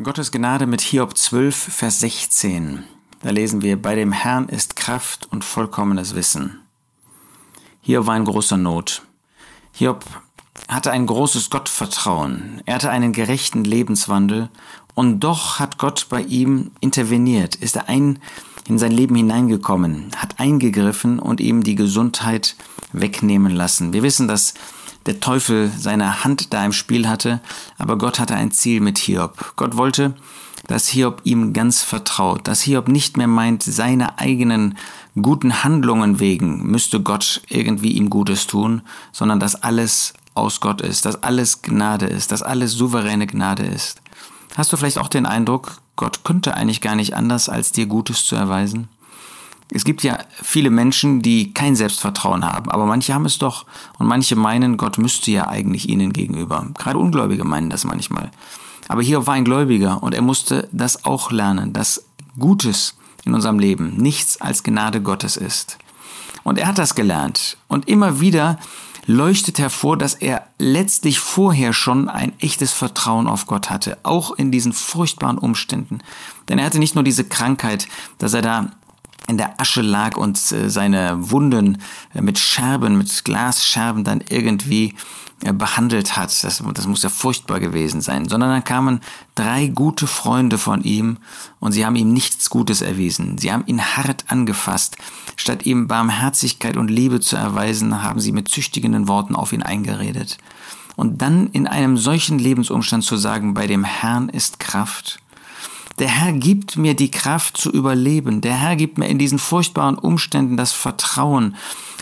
Gottes Gnade mit Hiob 12, Vers 16. Da lesen wir, bei dem Herrn ist Kraft und vollkommenes Wissen. Hiob war in großer Not. Hiob hatte ein großes Gottvertrauen. Er hatte einen gerechten Lebenswandel und doch hat Gott bei ihm interveniert, ist er ein, in sein Leben hineingekommen, hat eingegriffen und ihm die Gesundheit wegnehmen lassen. Wir wissen, dass der Teufel seine Hand da im Spiel hatte, aber Gott hatte ein Ziel mit Hiob. Gott wollte, dass Hiob ihm ganz vertraut, dass Hiob nicht mehr meint, seine eigenen guten Handlungen wegen müsste Gott irgendwie ihm Gutes tun, sondern dass alles aus Gott ist, dass alles Gnade ist, dass alles souveräne Gnade ist. Hast du vielleicht auch den Eindruck, Gott könnte eigentlich gar nicht anders, als dir Gutes zu erweisen? Es gibt ja viele Menschen, die kein Selbstvertrauen haben, aber manche haben es doch und manche meinen, Gott müsste ja eigentlich ihnen gegenüber. Gerade Ungläubige meinen das manchmal. Aber hier war ein Gläubiger und er musste das auch lernen, dass Gutes in unserem Leben nichts als Gnade Gottes ist. Und er hat das gelernt und immer wieder leuchtet hervor, dass er letztlich vorher schon ein echtes Vertrauen auf Gott hatte, auch in diesen furchtbaren Umständen. Denn er hatte nicht nur diese Krankheit, dass er da in der Asche lag und äh, seine Wunden äh, mit Scherben, mit Glasscherben dann irgendwie äh, behandelt hat. Das, das muss ja furchtbar gewesen sein. Sondern dann kamen drei gute Freunde von ihm und sie haben ihm nichts Gutes erwiesen. Sie haben ihn hart angefasst. Statt ihm Barmherzigkeit und Liebe zu erweisen, haben sie mit züchtigenden Worten auf ihn eingeredet. Und dann in einem solchen Lebensumstand zu sagen, bei dem Herrn ist Kraft, der Herr gibt mir die Kraft zu überleben. Der Herr gibt mir in diesen furchtbaren Umständen das Vertrauen,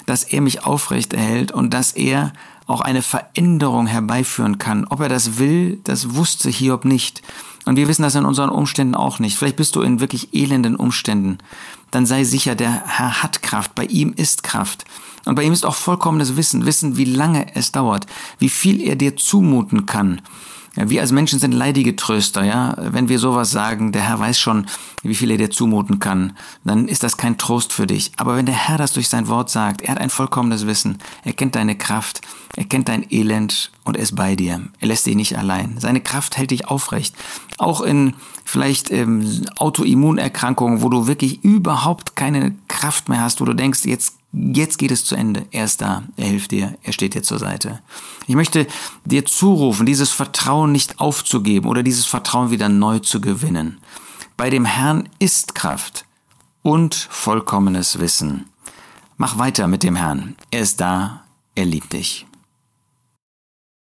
dass er mich aufrecht erhält und dass er auch eine Veränderung herbeiführen kann. Ob er das will, das wusste Hiob nicht. Und wir wissen das in unseren Umständen auch nicht. Vielleicht bist du in wirklich elenden Umständen. Dann sei sicher, der Herr hat Kraft. Bei ihm ist Kraft. Und bei ihm ist auch vollkommenes Wissen. Wissen, wie lange es dauert. Wie viel er dir zumuten kann. Wir als Menschen sind leidige Tröster, ja. Wenn wir sowas sagen, der Herr weiß schon, wie viel er dir zumuten kann, dann ist das kein Trost für dich. Aber wenn der Herr das durch sein Wort sagt, er hat ein vollkommenes Wissen, er kennt deine Kraft, er kennt dein Elend und er ist bei dir. Er lässt dich nicht allein. Seine Kraft hält dich aufrecht. Auch in vielleicht ähm, Autoimmunerkrankungen, wo du wirklich überhaupt keine Kraft mehr hast, wo du denkst, jetzt Jetzt geht es zu Ende. Er ist da. Er hilft dir. Er steht dir zur Seite. Ich möchte dir zurufen, dieses Vertrauen nicht aufzugeben oder dieses Vertrauen wieder neu zu gewinnen. Bei dem Herrn ist Kraft und vollkommenes Wissen. Mach weiter mit dem Herrn. Er ist da. Er liebt dich.